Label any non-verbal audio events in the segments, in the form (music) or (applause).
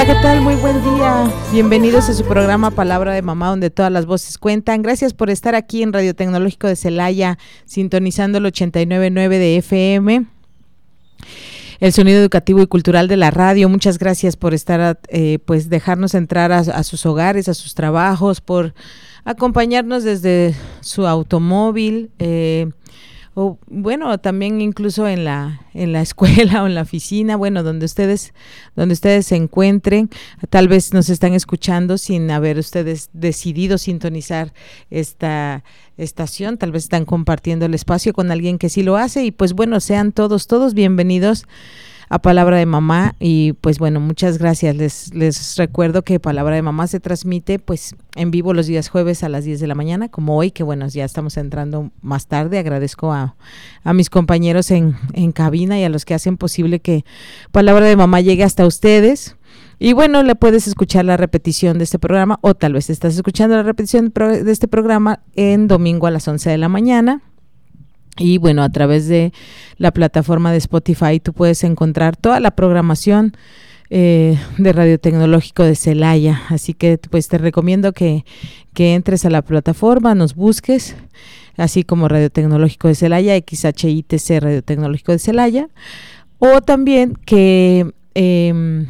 Hola, ¿qué tal? Muy buen día. Bienvenidos a su programa Palabra de Mamá, donde todas las voces cuentan. Gracias por estar aquí en Radio Tecnológico de Celaya, sintonizando el 89.9 de FM. El sonido educativo y cultural de la radio. Muchas gracias por estar, eh, pues, dejarnos entrar a sus hogares, a sus trabajos, por acompañarnos desde su automóvil. Eh, o bueno, también incluso en la en la (laughs) escuela o en la oficina, bueno, donde ustedes donde ustedes se encuentren, tal vez nos están escuchando sin haber ustedes decidido sintonizar esta estación, tal vez están compartiendo el espacio con alguien que sí lo hace y pues bueno, sean todos todos bienvenidos a Palabra de Mamá y pues bueno, muchas gracias. Les, les recuerdo que Palabra de Mamá se transmite pues en vivo los días jueves a las 10 de la mañana, como hoy, que bueno, ya estamos entrando más tarde. Agradezco a, a mis compañeros en, en cabina y a los que hacen posible que Palabra de Mamá llegue hasta ustedes. Y bueno, le puedes escuchar la repetición de este programa o tal vez estás escuchando la repetición de este programa en domingo a las 11 de la mañana y bueno, a través de la plataforma de Spotify tú puedes encontrar toda la programación eh, de Radio Tecnológico de Celaya. Así que pues te recomiendo que, que entres a la plataforma, nos busques, así como Radio Tecnológico de Celaya, XHITC Radio Tecnológico de Celaya, o también que... Eh,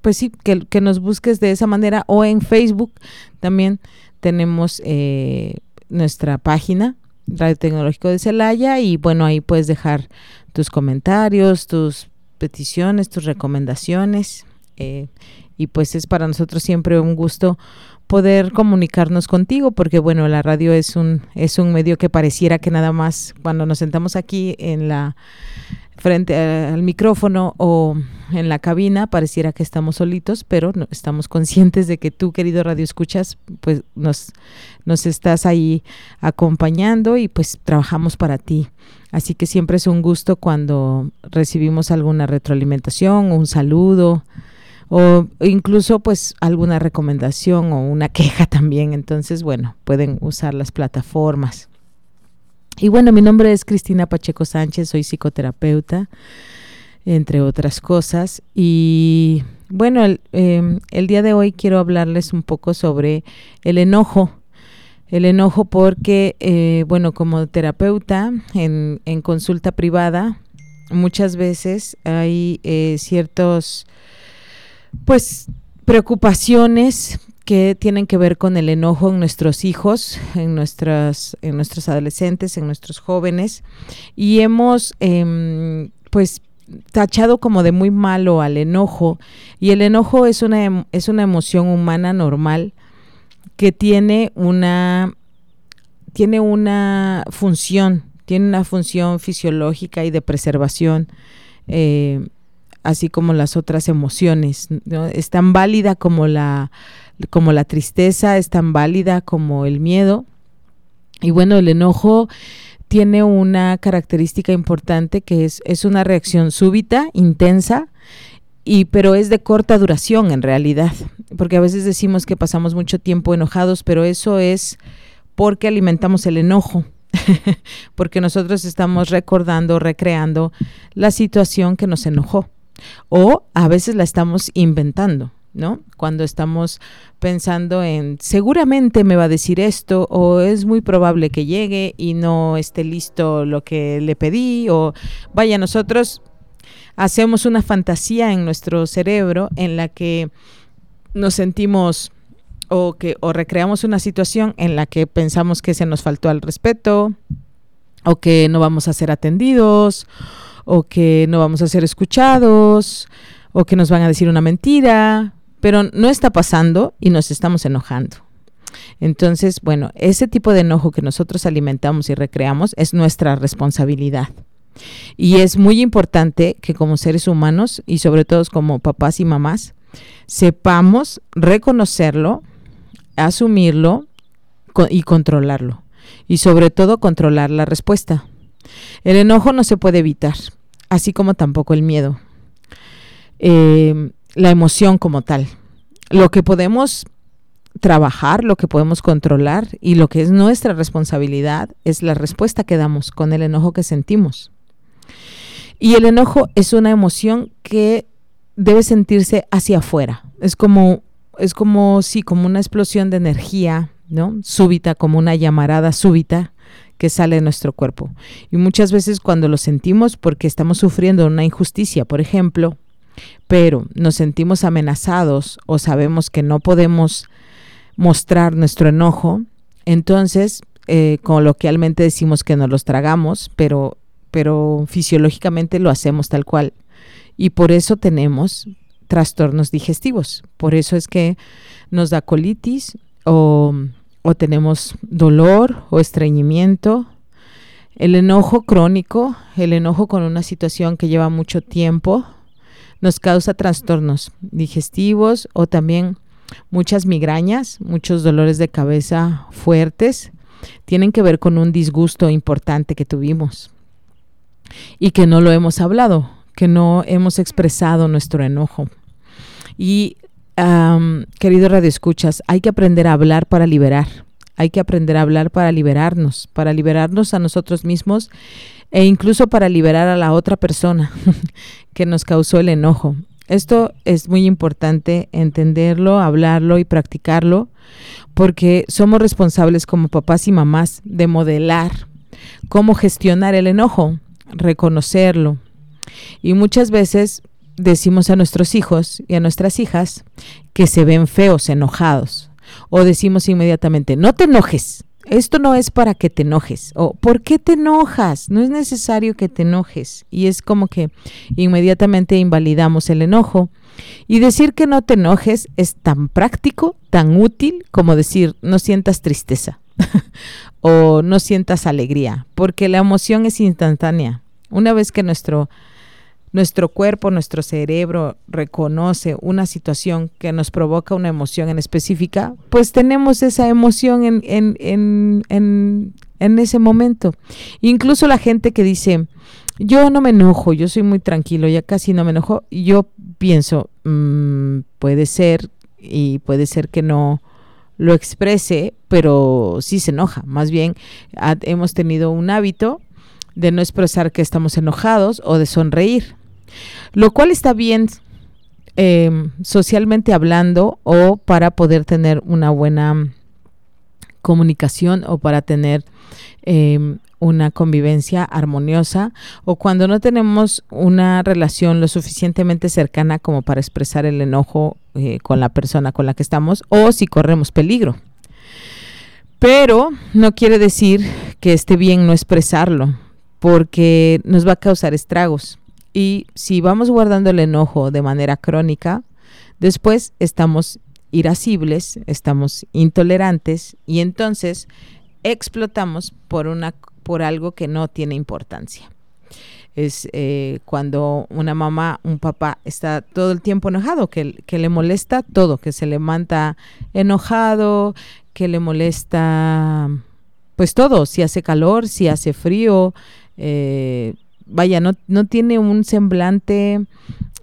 pues sí, que, que, nos busques de esa manera o en Facebook también tenemos eh, nuestra página Radio Tecnológico de Celaya y bueno, ahí puedes dejar tus comentarios, tus peticiones, tus recomendaciones eh, y pues es para nosotros siempre un gusto poder comunicarnos contigo porque bueno la radio es un es un medio que pareciera que nada más cuando nos sentamos aquí en la frente al micrófono o en la cabina pareciera que estamos solitos, pero no, estamos conscientes de que tú, querido radio escuchas, pues nos, nos estás ahí acompañando y pues trabajamos para ti. Así que siempre es un gusto cuando recibimos alguna retroalimentación, un saludo o incluso pues alguna recomendación o una (laughs) queja también. Entonces, bueno, pueden usar las plataformas. Y bueno, mi nombre es Cristina Pacheco Sánchez, soy psicoterapeuta, entre otras cosas. Y bueno, el, em, día de hoy quiero hablarles un poco sobre el enojo. El enojo porque, eh, bueno, como terapeuta en, en, consulta privada, muchas veces hay eh, ciertos, pues, preocupaciones que tienen que ver con el enojo en nuestros hijos, en, nuestras, en nuestros adolescentes, en nuestros jóvenes. Y hemos, eh, pues, tachado como de muy malo al enojo. Y el enojo es una, em, es una emoción humana normal que tiene una, tiene una función, tiene una función fisiológica y de preservación. Eh, así como las otras emociones. Es tan válida como la, como la tristeza, es tan válida como el miedo. Y bueno, el enojo tiene una característica importante que es, es una reacción súbita, intensa, y pero es de corta duración en realidad, porque a veces decimos que pasamos mucho tiempo enojados, pero eso es porque alimentamos el enojo, (laughs) porque nosotros estamos recordando, recreando la situación que nos enojó, o a veces la estamos inventando. ¿No? Cuando estamos pensando en seguramente me va a decir esto o es muy probable que llegue y no esté listo lo que le pedí o vaya, nosotros hacemos una fantasía en nuestro cerebro en la que nos sentimos o que o recreamos una situación en la que pensamos que se nos faltó al respeto o que no vamos a ser atendidos o que no vamos a ser escuchados o que nos van a decir una mentira pero no está pasando y nos estamos enojando. Entonces, bueno, ese tipo de enojo que nosotros alimentamos y recreamos es nuestra responsabilidad. Y es muy importante que como seres humanos y sobre todo como papás y mamás, sepamos reconocerlo, asumirlo y controlarlo. Y sobre todo controlar la respuesta. El enojo no se puede evitar, así como tampoco el miedo. Eh, la emoción como tal. Lo que podemos trabajar, lo que podemos controlar y lo que es nuestra responsabilidad es la respuesta que damos con el enojo que sentimos. Y el enojo es una emoción que debe sentirse hacia afuera. Es como, es como, sí, como una explosión de energía, ¿no? Súbita, como una llamarada súbita que sale de nuestro cuerpo. Y muchas veces cuando lo sentimos porque estamos sufriendo una injusticia, por ejemplo, pero nos sentimos amenazados o sabemos que no podemos mostrar nuestro enojo, entonces eh, coloquialmente decimos que nos los tragamos, pero, pero fisiológicamente lo hacemos tal cual. Y por eso tenemos trastornos digestivos. Por eso es que nos da colitis o, o tenemos dolor o estreñimiento. El enojo crónico, el enojo con una situación que lleva mucho tiempo, nos causa trastornos digestivos o también muchas migrañas, muchos dolores de cabeza fuertes, tienen que ver con un disgusto importante que tuvimos y que no lo hemos hablado, que no hemos expresado nuestro enojo. Y querido Radio Escuchas, hay que aprender a hablar para liberar. Hay que aprender a hablar para liberarnos, para liberarnos a nosotros mismos e incluso para liberar a la otra persona (laughs) que nos causó el enojo. Esto es muy importante entenderlo, hablarlo y practicarlo, porque somos responsables como papás y mamás de modelar cómo gestionar el enojo, reconocerlo. Y muchas veces decimos a nuestros hijos y a nuestras hijas que se ven feos, enojados. O decimos inmediatamente, no te enojes, esto no es para que te enojes o ¿por qué te enojas? No es necesario que te enojes y es como que inmediatamente invalidamos el enojo. Y decir que no te enojes es tan práctico, tan útil como decir no sientas tristeza (laughs) o no sientas alegría, porque la emoción es instantánea. Una vez que nuestro nuestro cuerpo, nuestro cerebro reconoce una situación que nos provoca una emoción en específica, pues tenemos esa emoción en, en, en, en, ese momento. Incluso la gente que dice, yo no me enojo, yo soy muy tranquilo, ya casi no me enojo, yo pienso, mm, puede ser y puede ser que no lo exprese, pero sí se enoja. Más bien hemos tenido un hábito de no expresar que estamos enojados o de sonreír lo cual está bien em, socialmente hablando o para poder tener una buena comunicación o para tener em, una convivencia armoniosa o cuando no tenemos una relación lo suficientemente cercana como para expresar el enojo eh, con la persona con la que estamos o si corremos peligro. Pero no quiere decir que esté bien no expresarlo porque nos va a causar estragos. Y si vamos guardando el enojo de manera crónica, después estamos irascibles, estamos intolerantes y entonces explotamos por, una, por algo que no tiene importancia. Es eh, cuando una mamá, un papá está todo el tiempo enojado, que, que le molesta todo, que se levanta enojado, que le molesta pues todo, si hace calor, si hace frío, eh, vaya, no, tiene un semblante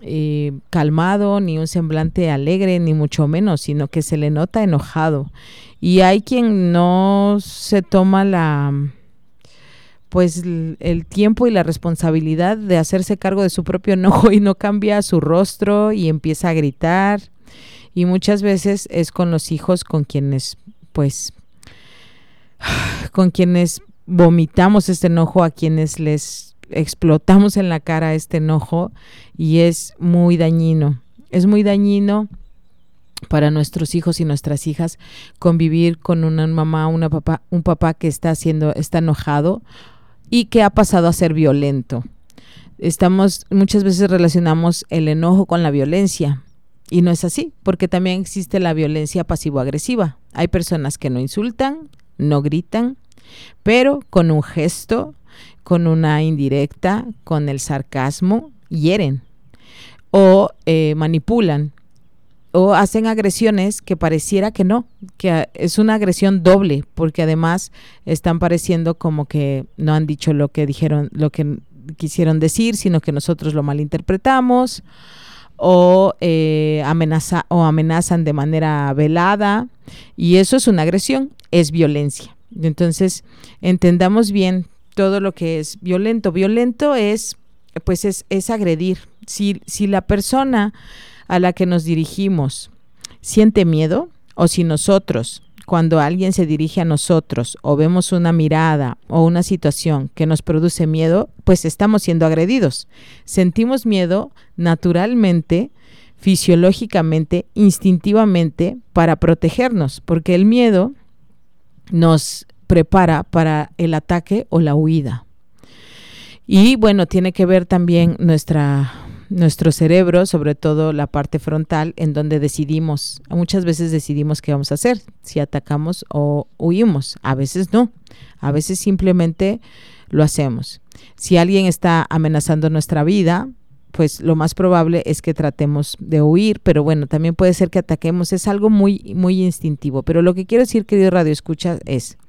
eh, calmado, ni un semblante alegre, ni mucho menos, sino que se le nota enojado. Y hay quien no se toma la pues el tiempo y la responsabilidad de hacerse cargo de su propio enojo y no cambia su rostro y empieza a gritar. Y muchas veces es con los hijos con quienes pues (sighs) con quienes vomitamos este enojo, a quienes les explotamos en la cara este enojo y es muy dañino. Es muy dañino para nuestros hijos y nuestras hijas convivir con una mamá, una papá, un papá que está haciendo, está enojado y que ha pasado a ser violento. Estamos, muchas veces relacionamos el enojo con la violencia. Y no es así, porque también existe la violencia pasivo-agresiva. Hay personas que no insultan, no gritan, pero con un gesto, con una indirecta, con el sarcasmo, hieren o eh, manipulan o hacen agresiones que pareciera que no, que es una agresión doble, porque además están pareciendo como que no han dicho lo que dijeron, lo que quisieron decir, sino que nosotros lo malinterpretamos o, eh, amenaza, o amenazan de manera velada y eso es una agresión, es violencia. Entonces, entendamos bien todo lo que es violento. Violento es, pues es, es agredir. Si, si la persona a la que nos dirigimos siente miedo o si nosotros cuando alguien se dirige a nosotros o vemos una mirada o una situación que nos produce miedo, pues estamos siendo agredidos. Sentimos miedo naturalmente, fisiológicamente, instintivamente para protegernos, porque el miedo nos prepara para el ataque o la huida. Y bueno, tiene que ver también nuestra nuestro cerebro, sobre todo la parte frontal, en donde decidimos, muchas veces decidimos qué vamos a hacer, si atacamos o huimos, a veces no, a veces simplemente lo hacemos. Si alguien está amenazando nuestra vida, pues lo más probable es que tratemos de huir, pero bueno, también puede ser que ataquemos, es algo muy, muy instintivo. Pero lo que quiero decir, querido Radio Escucha, es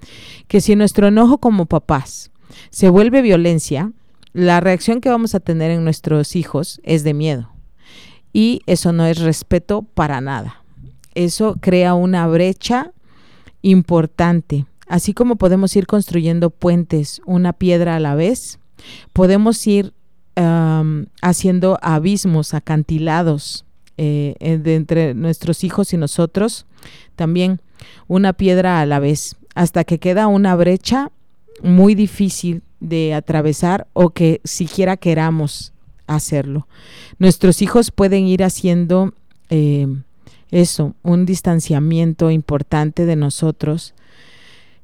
que si nuestro enojo como papás se vuelve violencia, la reacción que vamos a tener en nuestros hijos es de miedo. Y eso no es respeto para nada. Eso crea una brecha importante. Así como podemos ir construyendo puentes una piedra a la vez, podemos ir haciendo abismos, acantilados eh, entre nuestros hijos y nosotros, también una piedra a la vez, hasta que queda una brecha muy difícil de atravesar o que siquiera queramos hacerlo. Nuestros hijos pueden ir haciendo eh, eso, un distanciamiento importante de nosotros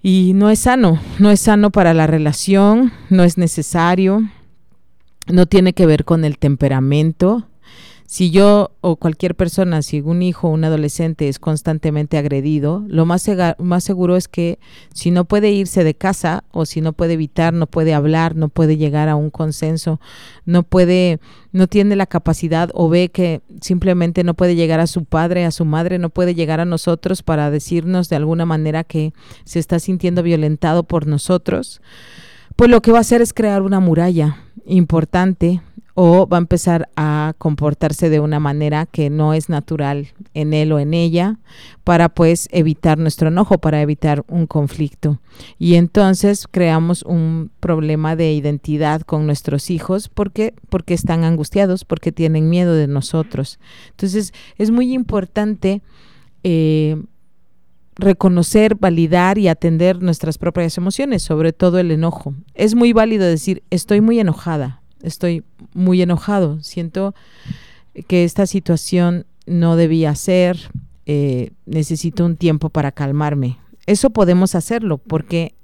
y no es sano, no es sano para la relación, no es necesario, no tiene que ver con el temperamento, si yo o cualquier persona, si un hijo o un adolescente es constantemente agredido, lo más, más seguro es que si no puede irse de casa o si no puede evitar, no puede hablar, no puede llegar a un consenso, no puede, no tiene la capacidad o ve que simplemente no puede llegar a su padre, a su madre, no puede llegar a nosotros para decirnos de alguna manera que se está sintiendo violentado por nosotros, pues lo que va a hacer es crear una muralla importante o va a empezar a comportarse de una manera que no es natural en él o en ella para pues evitar nuestro enojo, para evitar un conflicto. Y entonces creamos un problema de identidad con nuestros hijos porque porque están angustiados, porque tienen miedo de nosotros. Entonces es muy importante eh, reconocer, validar y atender nuestras propias emociones, sobre todo el enojo. Es muy válido decir, estoy muy enojada, estoy muy enojado, siento que esta situación no debía ser, eh, necesito un tiempo para calmarme. Eso podemos hacerlo porque,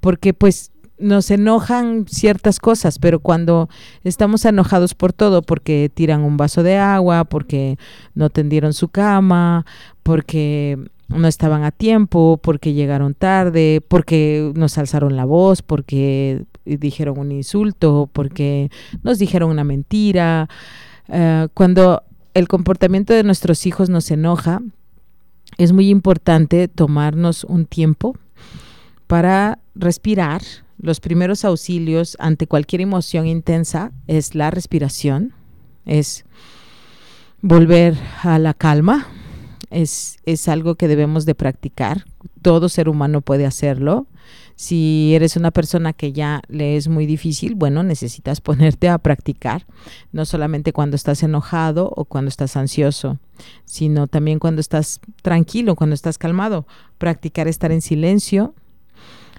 porque pues nos enojan ciertas cosas, pero cuando estamos enojados por todo, porque tiran un vaso de agua, porque no tendieron su cama, porque no estaban a tiempo, porque llegaron tarde, porque nos alzaron la voz, porque dijeron un insulto, porque nos dijeron una mentira. Eh, cuando el comportamiento de nuestros hijos nos enoja, es muy importante tomarnos un tiempo para respirar. Los primeros auxilios ante cualquier emoción intensa es la respiración, es volver a la calma, es, es algo que debemos de practicar. Todo ser humano puede hacerlo. Si eres una persona que ya le es muy difícil, bueno, necesitas (laughs) ponerte a practicar, no solamente cuando estás enojado o cuando estás ansioso, sino también cuando estás tranquilo, cuando estás calmado. Practicar estar en silencio,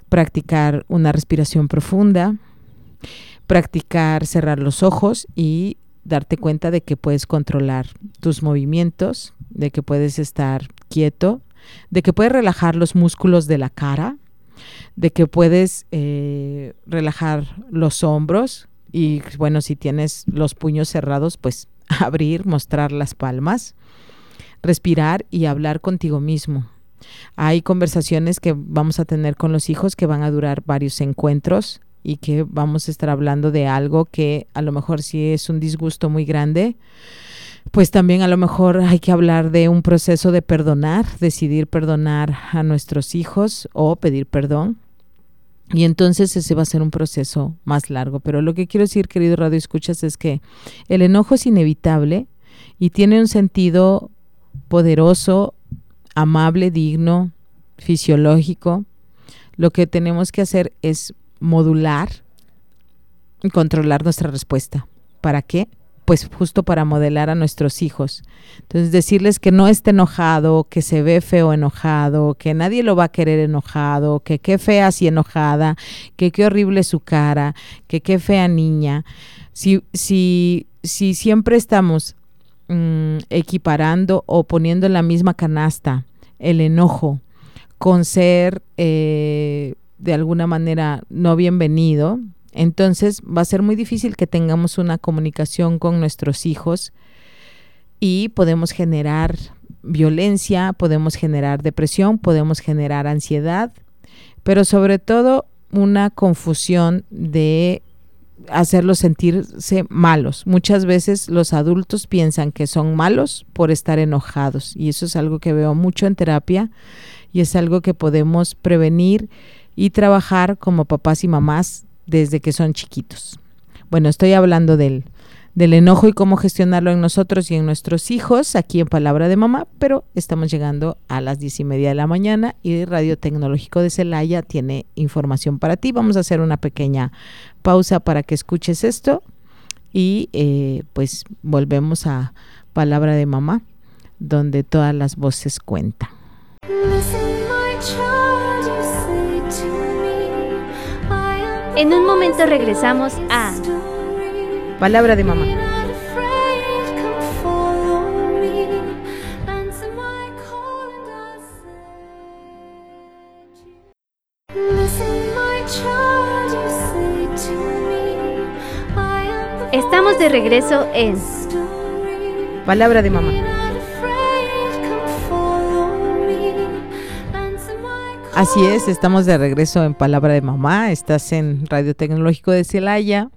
practicar una respiración profunda, practicar cerrar los ojos y darte cuenta de que puedes controlar tus movimientos, de que puedes estar quieto, de que puedes relajar los músculos de la cara, de que puedes eh, relajar los hombros y bueno, si tienes los puños cerrados, pues (laughs) abrir, mostrar las palmas, respirar y hablar contigo mismo. Hay conversaciones que vamos a tener con los hijos que van a durar varios encuentros y que vamos a estar hablando de algo que a lo mejor sí es un disgusto muy grande, pues también a lo mejor hay que hablar de un proceso de perdonar, decidir perdonar a nuestros hijos o pedir perdón. Y entonces ese va a ser un proceso más largo. Pero lo que quiero decir, querido Radio Escuchas, es que el enojo es inevitable y tiene un sentido poderoso, amable, digno, fisiológico. Lo que tenemos que hacer es modular y controlar nuestra respuesta. ¿Para qué? Pues justo para modelar a nuestros hijos. Entonces decirles que no esté enojado, que se ve feo enojado, que nadie lo va a querer enojado, que qué fea así enojada, que qué horrible su cara, que qué fea niña. Si, si, si siempre estamos mm, equiparando o poniendo en la misma canasta el enojo con ser eh, de alguna manera no bienvenido, entonces va a ser muy difícil que tengamos una comunicación con nuestros hijos y podemos generar violencia, podemos generar depresión, podemos generar ansiedad, pero sobre todo una confusión de hacerlos sentirse malos. Muchas veces los adultos piensan que son malos por estar enojados y eso es algo que veo mucho en terapia y es algo que podemos prevenir y trabajar como papás y mamás desde que son chiquitos. Bueno, estoy hablando del, del enojo y cómo gestionarlo en nosotros y en nuestros hijos, aquí en Palabra de Mamá, pero estamos llegando a las diez y media de la mañana y Radio Tecnológico de Celaya tiene información para ti. Vamos a hacer una pequeña pausa para que escuches esto y eh, pues volvemos a Palabra de Mamá, donde todas las voces cuentan. En un momento regresamos a Palabra de Mamá. Estamos de regreso en Palabra de Mamá. Así es, estamos de regreso en Palabra de Mamá, estás en Radio Tecnológico de Celaya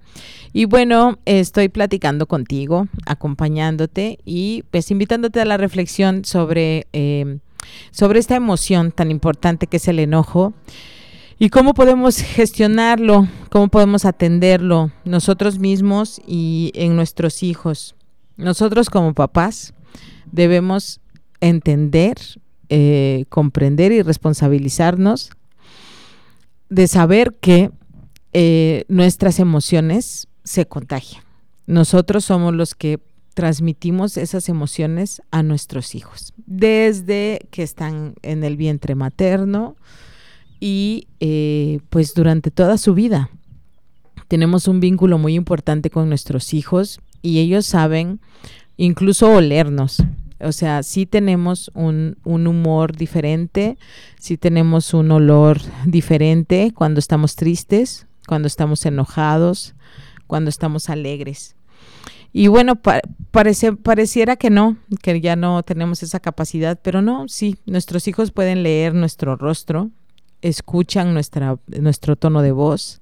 y bueno, estoy platicando contigo, acompañándote y pues invitándote a la reflexión sobre, em, sobre esta emoción tan importante que es el enojo y cómo podemos gestionarlo, cómo podemos atenderlo nosotros mismos y en nuestros hijos. Nosotros como papás debemos entender eh, comprender y responsabilizarnos de saber que eh, nuestras emociones se contagian. Nosotros somos los que transmitimos esas emociones a nuestros hijos, desde que están en el vientre materno y eh, pues durante toda su vida. Tenemos un vínculo muy importante con nuestros hijos y ellos saben incluso olernos. O sea, sí tenemos un, humor diferente, sí tenemos un olor diferente cuando estamos tristes, cuando estamos enojados, cuando estamos alegres. Y bueno, parece, pareciera que no, que ya no tenemos esa capacidad, pero no, sí, nuestros hijos pueden leer nuestro rostro, escuchan nuestra, nuestro tono de voz,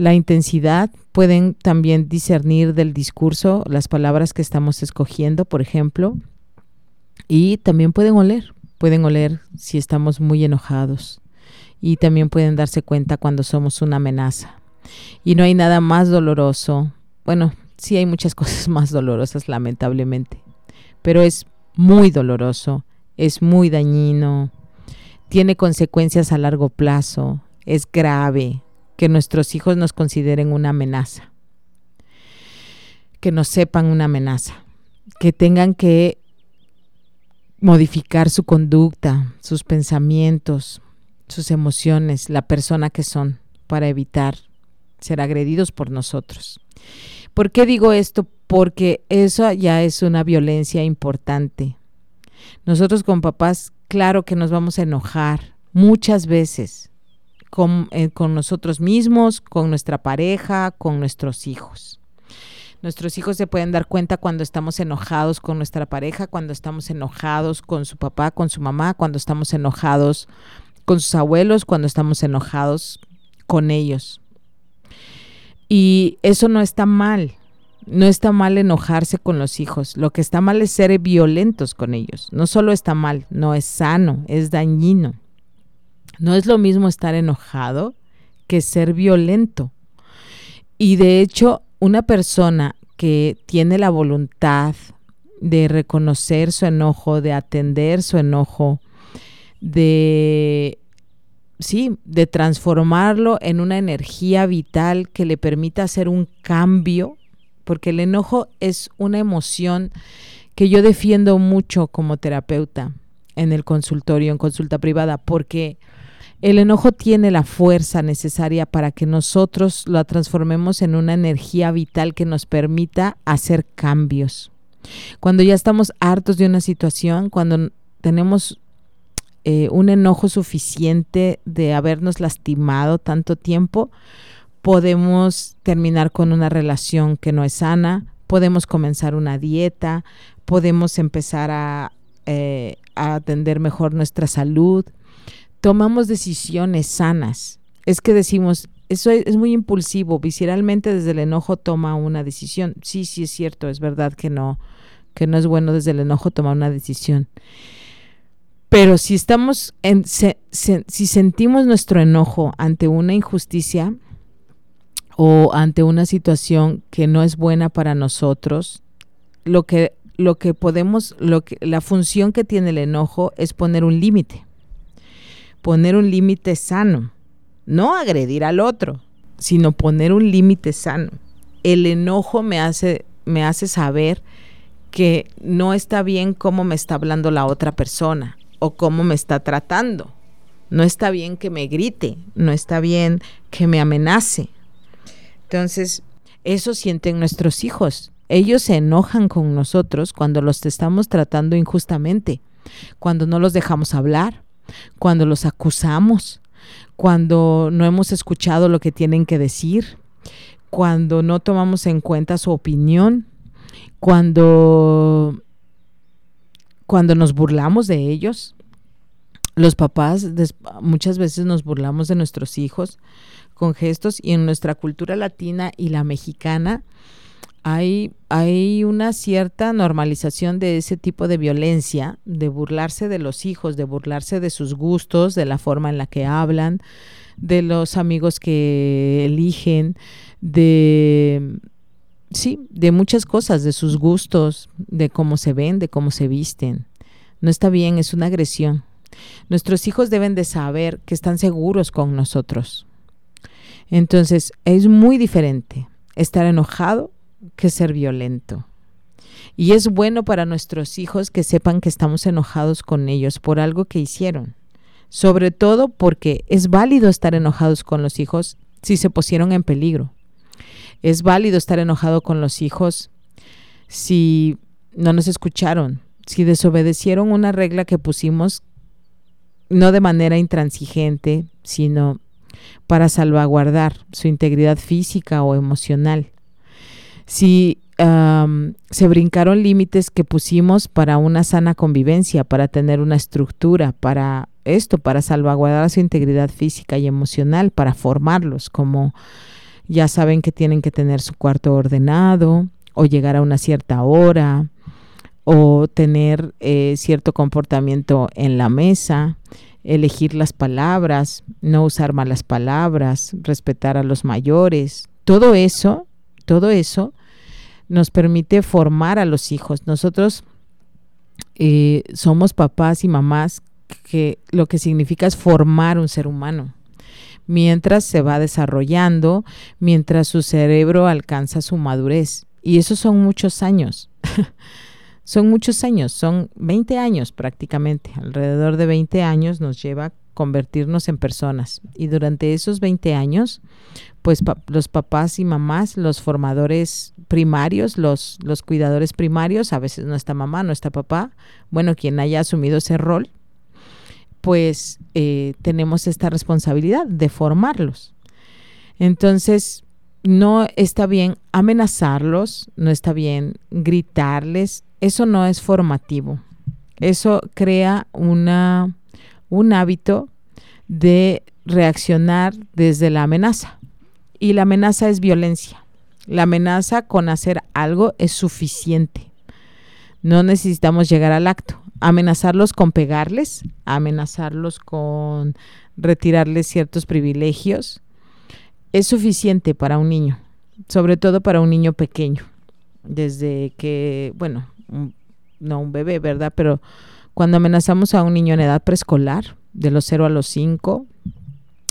la intensidad, pueden también discernir del discurso las palabras que estamos escogiendo, por ejemplo, y también pueden oler, pueden oler si estamos muy enojados y también pueden darse cuenta cuando somos una amenaza. Y no hay nada más doloroso, bueno, sí hay muchas (laughs) cosas más dolorosas lamentablemente, pero es muy doloroso, es muy dañino, tiene consecuencias a largo plazo, es grave, que nuestros hijos nos consideren una amenaza, que nos sepan una amenaza, que tengan que modificar su conducta, sus pensamientos, sus emociones, la persona que son, para evitar ser agredidos por nosotros. ¿Por qué digo esto? Porque eso ya es una violencia importante. Nosotros con papás, claro que nos vamos a enojar muchas veces, eh, con, nosotros mismos, con nuestra pareja, con nuestros hijos. Nuestros hijos se pueden dar cuenta cuando estamos enojados con nuestra pareja, cuando estamos enojados con su papá, con su mamá, cuando estamos enojados con sus abuelos, cuando estamos enojados con ellos. Y eso no está mal. No está mal enojarse con los hijos. Lo que está mal es ser violentos con ellos. No solo está mal, no es sano, es dañino. No es lo mismo estar enojado que ser violento. Y de hecho, una persona que tiene la voluntad de reconocer su enojo, de atender su enojo, de sí, de transformarlo en una energía vital que le permita hacer un cambio, porque el enojo es una emoción que yo defiendo mucho como terapeuta en el consultorio, en consulta privada, porque el enojo tiene la fuerza necesaria para que nosotros la transformemos en una energía vital que nos permita hacer cambios. Cuando ya estamos hartos de una situación, cuando tenemos eh, un enojo suficiente de habernos lastimado tanto tiempo, podemos terminar con una relación que no es sana, podemos comenzar una dieta, podemos empezar a, eh, a atender mejor nuestra salud, tomamos decisiones sanas. Es que decimos, eso es, muy impulsivo, visceralmente desde el enojo toma una decisión. Sí, sí es cierto, es verdad que no, que no es bueno desde el enojo tomar una decisión. Pero si estamos en, si sentimos nuestro enojo ante una injusticia o ante una situación que no es buena para nosotros, lo que lo que podemos lo que la función que tiene el enojo es poner un límite. Poner un límite sano, no agredir al otro, sino poner un límite sano. El enojo me hace me hace saber que no está bien cómo me está hablando la otra persona o cómo me está tratando. No está bien que me grite, no está bien que me amenace. Entonces, eso sienten nuestros hijos. Ellos se enojan con nosotros cuando los estamos tratando injustamente, cuando no los dejamos hablar, cuando los acusamos, cuando no hemos escuchado lo que tienen que decir, cuando no tomamos en cuenta su opinión, cuando cuando nos burlamos de ellos, los papás muchas veces nos burlamos de nuestros hijos con gestos y en nuestra cultura latina y la mexicana hay, hay una cierta normalización de ese tipo de violencia, de burlarse de los hijos, de burlarse de sus gustos, de la forma en la que hablan, de los amigos que eligen, de sí, de muchas cosas, de sus gustos, de cómo se ven, de cómo se visten. No está bien, es una agresión. Nuestros hijos deben de saber que están seguros con nosotros. Entonces, es muy diferente estar enojado que ser violento. Y es bueno para nuestros hijos que sepan que estamos enojados con ellos por algo que hicieron. Sobre todo porque es válido estar enojados con los hijos si se pusieron en peligro. Es válido estar enojado con los hijos si no nos escucharon, si desobedecieron una regla que pusimos, no de manera intransigente, sino para salvaguardar su integridad física o emocional. Si se brincaron límites que pusimos para una sana convivencia, para tener una estructura, para esto, para salvaguardar su integridad física y emocional, para formarlos como ya saben que tienen que tener su cuarto ordenado o llegar a una cierta hora o tener eh, cierto comportamiento en la mesa, elegir las palabras, no usar malas palabras, respetar a los mayores. Todo eso, todo eso nos permite formar a los hijos. Nosotros eh, somos papás y mamás que lo que significa es formar un ser humano mientras se va desarrollando, mientras su cerebro alcanza su madurez. Y esos son muchos años. (laughs) son muchos años, son 20 años prácticamente. Alrededor de 20 años nos lleva convertirnos en personas. Y durante esos 20 años, pues los papás y mamás, los formadores primarios, los, los cuidadores primarios, a veces no está mamá, no está papá, bueno, quien haya asumido ese rol, pues eh, tenemos esta responsabilidad de formarlos. Entonces, no está bien amenazarlos, no está bien gritarles, eso no es formativo. Eso crea una, un hábito de reaccionar desde la amenaza. Y la amenaza es violencia. La amenaza con hacer algo es suficiente. No necesitamos llegar al acto. Amenazarlos con pegarles, amenazarlos con retirarles ciertos privilegios, es suficiente para un niño, sobre todo para un niño pequeño. Desde que, bueno, no un bebé, ¿verdad? Pero cuando amenazamos a un niño en edad preescolar, de los 0 a los 5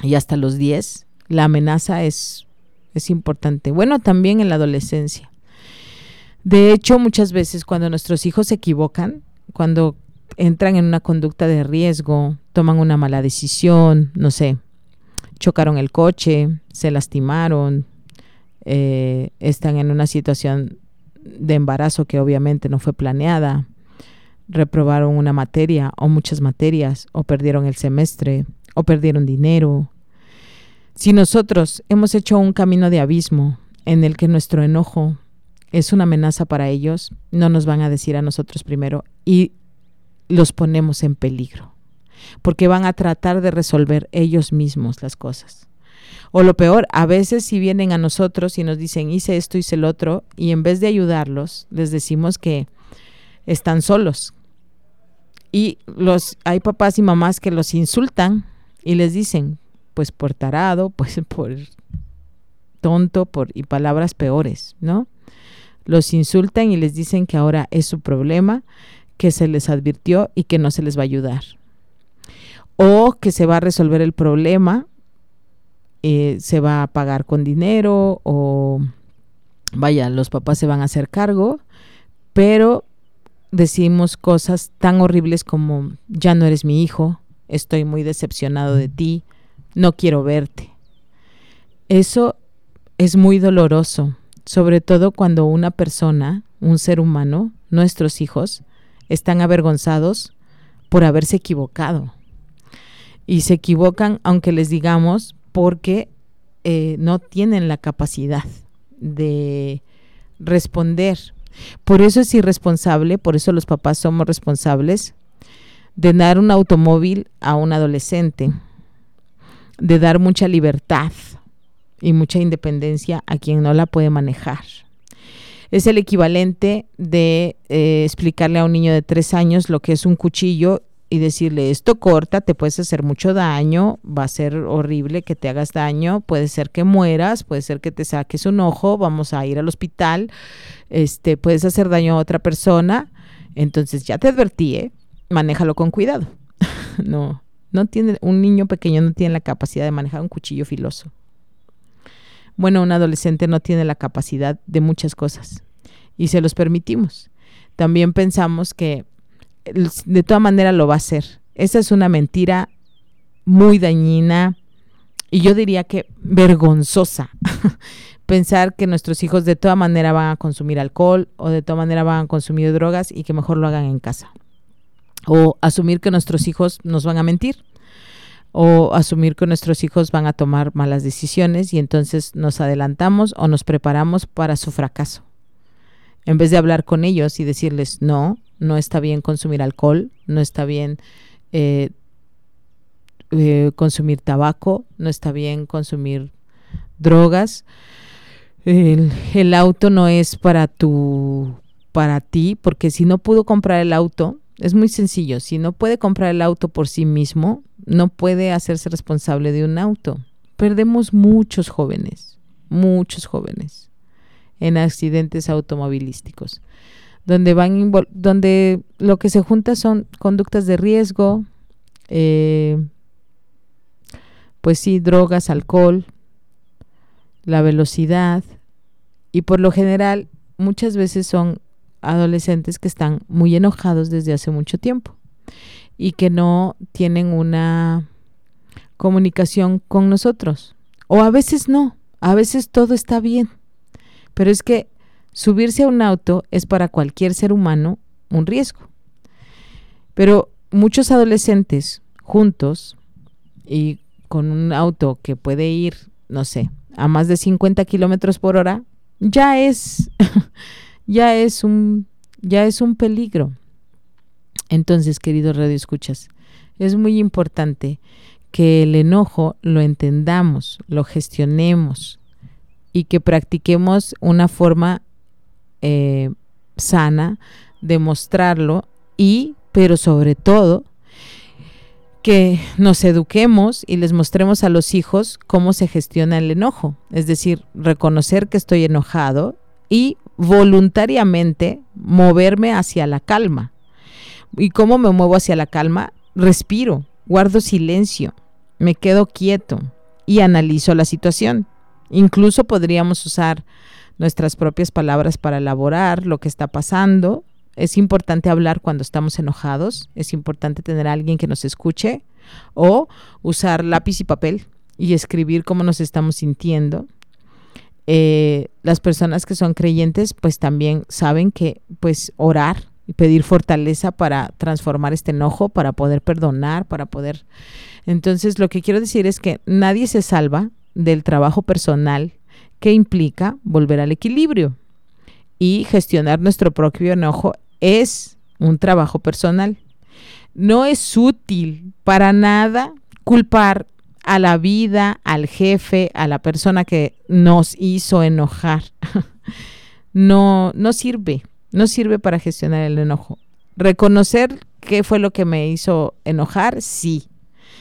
y hasta los 10, la amenaza es, es importante. Bueno, también en la adolescencia. De hecho, muchas veces cuando nuestros hijos se equivocan, cuando entran en una conducta de riesgo, toman una mala decisión, no sé, chocaron el coche, se lastimaron, eh, están en una situación de embarazo que obviamente no fue planeada, reprobaron una materia o muchas materias, o perdieron el semestre, o perdieron dinero. Si nosotros hemos hecho un camino de abismo en el que nuestro enojo es una amenaza para ellos, no nos van a decir a nosotros primero y los ponemos en peligro, porque van a tratar de resolver ellos mismos las cosas. O lo peor, a veces si vienen a nosotros y nos dicen hice esto, hice el otro, y en vez de ayudarlos, les decimos que están solos, y los, hay papás y mamás que los insultan y les dicen, pues por tarado, (laughs) pues por tonto, por, y palabras peores, ¿no? Los insultan y les dicen que ahora es su problema, que se les advirtió y que no se les va a ayudar. O que se va a resolver el problema, eh, se va a pagar con dinero o vaya, los papás se van a hacer cargo, pero decimos cosas tan horribles como ya no eres mi hijo, estoy muy decepcionado de ti, no quiero verte. Eso es muy doloroso, sobre todo cuando una persona, un ser humano, nuestros hijos, están avergonzados por haberse equivocado. Y se equivocan aunque les digamos porque eh, no tienen la capacidad de responder por eso es irresponsable, por eso los papás somos responsables de dar un automóvil a un adolescente, de dar mucha libertad y mucha independencia a quien no la puede manejar. Es el equivalente de eh, explicarle a un niño de tres años lo que es un cuchillo y decirle esto corta, te puedes hacer mucho daño, va a ser horrible que te hagas daño, puede ser que mueras, puede ser que te saques un ojo, vamos a ir al hospital, este, puedes hacer daño a otra persona, entonces ya te advertí, ¿eh? manéjalo con cuidado. (laughs) no, no tiene, un niño pequeño no tiene la capacidad de manejar un cuchillo filoso. Bueno, un adolescente no tiene la capacidad de muchas cosas y se los permitimos. También pensamos que de toda manera lo va a hacer. Esa es una mentira muy dañina y yo diría que vergonzosa. (laughs) Pensar que nuestros hijos de toda manera van a consumir alcohol o de toda manera van a consumir drogas y que mejor lo hagan en casa. O asumir que nuestros hijos nos van a mentir. O asumir que nuestros hijos van a tomar malas decisiones y entonces nos adelantamos o nos preparamos para su fracaso. En vez de hablar con ellos y decirles, no, no está bien consumir alcohol, no está bien eh, eh, consumir tabaco, no está bien consumir drogas. El, auto no es para tu para ti, porque si no pudo comprar el auto, es muy sencillo, si no puede comprar el auto por sí mismo, no puede hacerse responsable de un auto. Perdemos muchos jóvenes, muchos jóvenes en accidentes automovilísticos donde van donde lo que se junta son conductas de riesgo, eh, pues sí, drogas, alcohol, la velocidad y por lo general muchas veces son adolescentes que están muy enojados desde hace mucho tiempo y que no tienen una comunicación con nosotros. O a veces no, a veces todo está bien. Pero es que Subirse a un auto es para cualquier ser humano un riesgo. Pero muchos adolescentes juntos y con un auto que puede ir, no sé, a más de 50 kilómetros por hora, ya es, (laughs) ya es un, ya es un peligro. Entonces, queridos radioescuchas, es muy importante que el enojo lo entendamos, lo gestionemos, y que practiquemos una forma eh, sana de mostrarlo y, pero sobre todo, que nos eduquemos y les mostremos a los hijos cómo se gestiona el enojo, es decir, reconocer que estoy enojado y voluntariamente moverme hacia la calma. ¿Y cómo me muevo hacia la calma? Respiro, guardo silencio, me quedo quieto y analizo la situación. Incluso podríamos usar nuestras propias palabras para elaborar lo que está pasando. Es importante hablar cuando estamos enojados, es importante tener a alguien que nos escuche o usar lápiz y papel y escribir cómo nos estamos sintiendo. Eh, las personas que son creyentes pues también saben que pues orar y pedir fortaleza para transformar este enojo, para poder perdonar, para poder... Entonces lo que quiero decir es que nadie se salva del trabajo personal que implica volver al equilibrio. Y gestionar nuestro propio enojo es un trabajo personal. No es útil para nada culpar a la vida, al jefe, a la persona que nos hizo enojar. (laughs) no, no sirve, no sirve para gestionar el enojo. Reconocer qué fue lo que me hizo enojar, sí.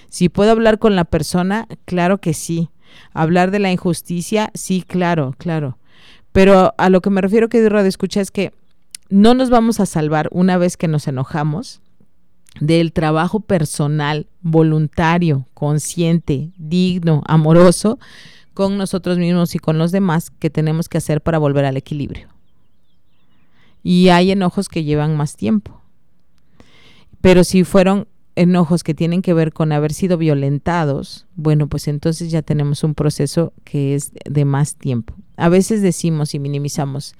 Si puedo hablar con la persona, claro que sí. Hablar de la injusticia, sí, claro, claro. Pero a lo que me refiero, que Radio Escucha, es que no nos vamos a salvar una vez que nos enojamos del trabajo personal, voluntario, consciente, digno, amoroso con nosotros mismos y con los demás que tenemos que hacer para volver al equilibrio. Y hay enojos que llevan más tiempo. Pero si fueron enojos que tienen que ver con haber sido violentados, bueno, pues entonces ya tenemos un proceso que es de más tiempo. A veces decimos y minimizamos,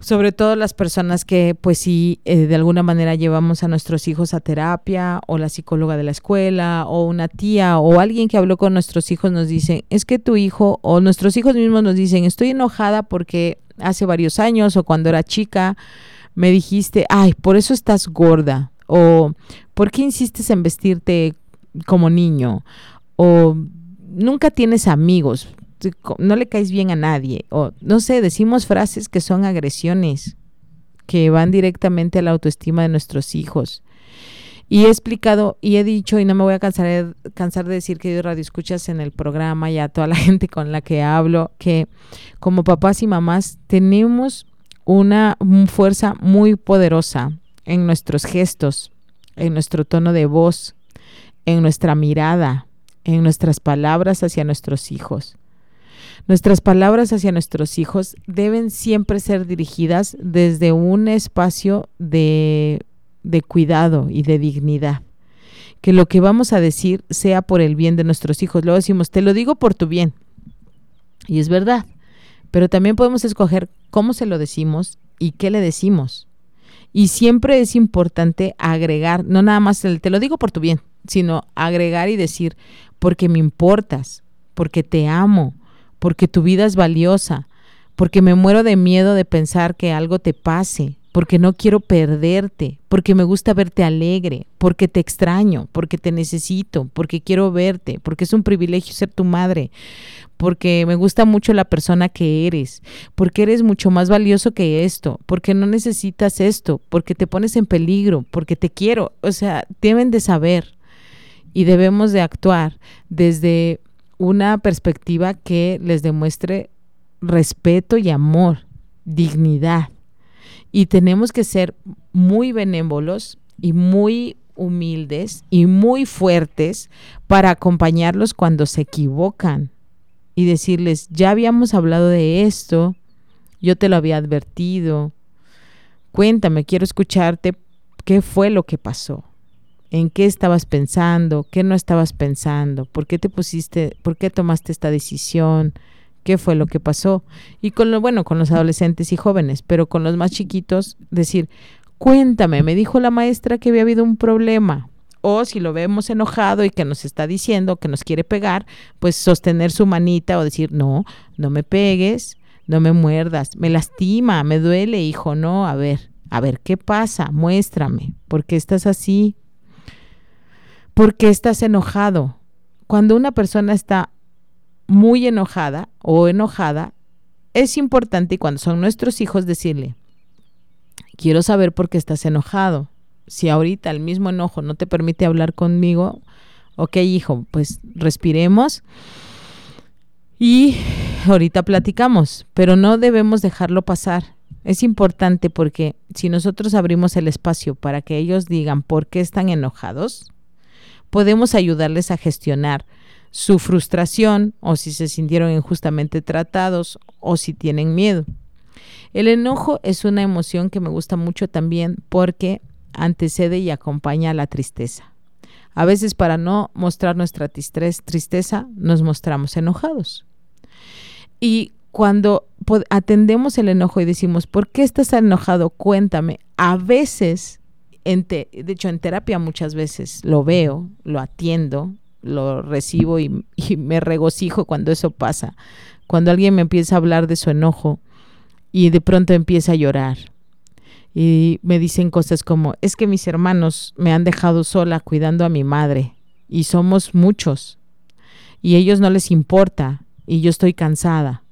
sobre todo las personas que pues sí eh, de alguna manera llevamos a nuestros hijos a terapia o la psicóloga de la escuela o una tía o alguien que habló con nuestros hijos nos dice, es que tu hijo o nuestros hijos mismos nos dicen, estoy enojada porque hace varios años o cuando era chica me dijiste, ay, por eso estás gorda o ¿por qué insistes en vestirte como niño? O nunca tienes amigos, no le caes bien a nadie. O no sé, decimos frases que son agresiones, que van directamente a la autoestima de nuestros hijos. Y he explicado y he dicho, y no me voy a cansar de, cansar de decir que radio escuchas en el programa y a toda la (laughs) gente con la que hablo, que como papás y mamás tenemos una fuerza muy poderosa en nuestros gestos, en nuestro tono de voz, en nuestra mirada, en nuestras palabras hacia nuestros hijos. Nuestras palabras hacia nuestros hijos deben siempre ser dirigidas desde un espacio de, de, cuidado y de dignidad. Que lo que vamos a decir sea por el bien de nuestros hijos. Luego decimos, te lo digo por tu bien. Y es verdad. Pero también podemos escoger cómo se lo decimos y qué le decimos. Y siempre es importante agregar, no nada más el te lo digo por tu bien, sino agregar y decir, porque me importas, porque te amo, porque tu vida es valiosa, porque me muero de miedo de pensar que algo te pase, porque no quiero perderte, porque me gusta verte alegre, porque te extraño, porque te necesito, porque quiero verte, porque es un privilegio ser tu madre, porque me gusta mucho la persona que eres, porque eres mucho más valioso que esto, porque no necesitas esto, porque te pones en peligro, porque te quiero. O sea, deben de saber y debemos de actuar desde una perspectiva que les demuestre respeto y amor, dignidad. Y tenemos que ser muy benévolos y muy humildes y muy fuertes para acompañarlos cuando se equivocan y decirles, ya habíamos hablado de esto, yo te lo había advertido, cuéntame, quiero escucharte, ¿qué fue lo que pasó? ¿En qué estabas pensando? ¿Qué no estabas pensando? ¿Por qué te pusiste, por qué tomaste esta decisión? ¿Qué fue lo que pasó? Y con lo bueno, con los adolescentes y jóvenes, pero con los más chiquitos, decir, cuéntame, me dijo la maestra que había habido un problema o si lo vemos enojado y que nos está diciendo que nos quiere pegar, pues sostener su manita o decir, no, no me pegues, no me muerdas, me lastima, me duele, hijo, no, a ver, a ver, ¿qué pasa? Muéstrame, ¿por qué estás así? ¿Por qué estás enojado? Cuando una persona está muy enojada o enojada, es importante cuando son nuestros hijos decirle, quiero saber por qué estás enojado. Si ahorita el mismo enojo no te permite hablar conmigo, ok hijo, pues respiremos y ahorita platicamos, pero no debemos dejarlo pasar. Es importante porque si nosotros abrimos el espacio para que ellos digan por qué están enojados, podemos ayudarles a gestionar su frustración o si se sintieron injustamente tratados o si tienen miedo. El enojo es una emoción que me gusta mucho también porque antecede y acompaña a la tristeza. A veces para no mostrar nuestra tristeza nos mostramos enojados. Y cuando atendemos el enojo y decimos, ¿por qué estás enojado? Cuéntame. A veces, de hecho en terapia muchas veces lo veo, lo atiendo, lo recibo y, y me regocijo cuando eso pasa. Cuando alguien me empieza a hablar de su enojo y de pronto empieza a llorar y me dicen cosas como, es que mis hermanos me han dejado sola cuidando a mi madre y somos muchos y ellos no les importa y yo estoy cansada,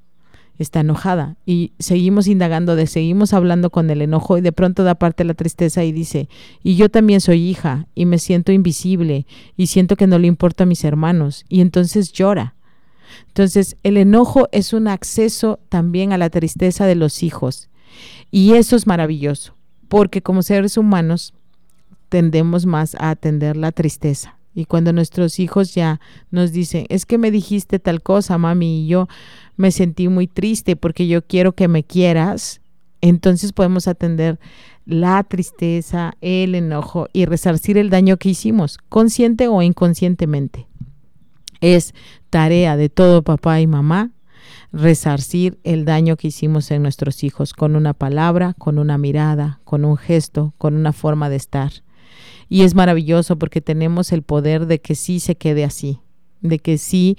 está enojada y seguimos indagando, de seguimos hablando con el enojo y de pronto da parte la tristeza y dice, y yo también soy hija y me siento invisible y siento que no le importa a mis hermanos y entonces llora. Entonces el enojo es un acceso también a la tristeza de los hijos y eso es maravilloso, porque como seres humanos tendemos más a atender la tristeza. Y cuando nuestros hijos ya nos dicen, es que me dijiste tal cosa, mami, y yo me sentí muy triste porque yo quiero que me quieras, entonces podemos atender la tristeza, el enojo y resarcir el daño que hicimos, consciente o inconscientemente. Es tarea de todo papá y mamá resarcir el daño que hicimos en nuestros hijos con una palabra, con una mirada, con un gesto, con una forma de estar. Y es maravilloso porque tenemos el poder de que sí se quede así, de que sí,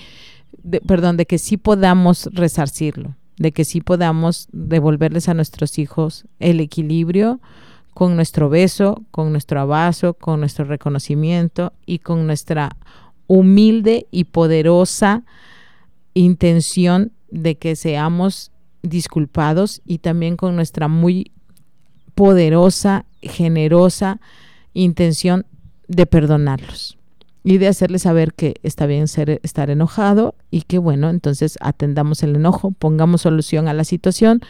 perdón, de que sí podamos resarcirlo, de que sí podamos devolverles a nuestros hijos el equilibrio con nuestro beso, con nuestro abrazo, con nuestro reconocimiento y con nuestra humilde y poderosa intención de que seamos disculpados y también con nuestra muy poderosa, generosa intención de perdonarlos y de hacerles saber que está bien ser, estar enojado y que bueno, entonces atendamos el enojo, pongamos solución a la situación,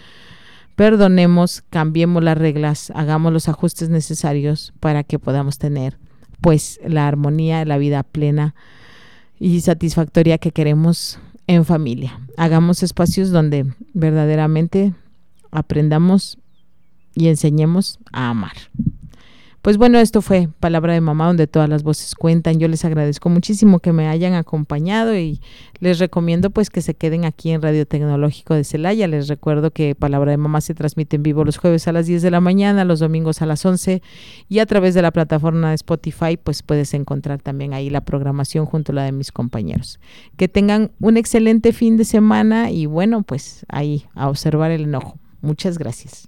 perdonemos, cambiemos las reglas, hagamos los ajustes necesarios para que podamos tener pues la armonía, la vida plena y satisfactoria que queremos en familia. Hagamos espacios donde verdaderamente aprendamos y enseñemos a amar. Pues bueno, esto fue Palabra de Mamá, donde todas las voces cuentan. Yo les agradezco muchísimo que me hayan acompañado y les recomiendo pues que se queden aquí en Radio Tecnológico de Celaya. Les recuerdo que Palabra de Mamá se transmite en vivo los jueves a las 10 de la mañana, los domingos a las 11 y a través de la plataforma de Spotify pues puedes encontrar también ahí la programación junto a la de mis compañeros. Que tengan un excelente fin de semana y bueno, pues ahí a observar el enojo. Muchas gracias.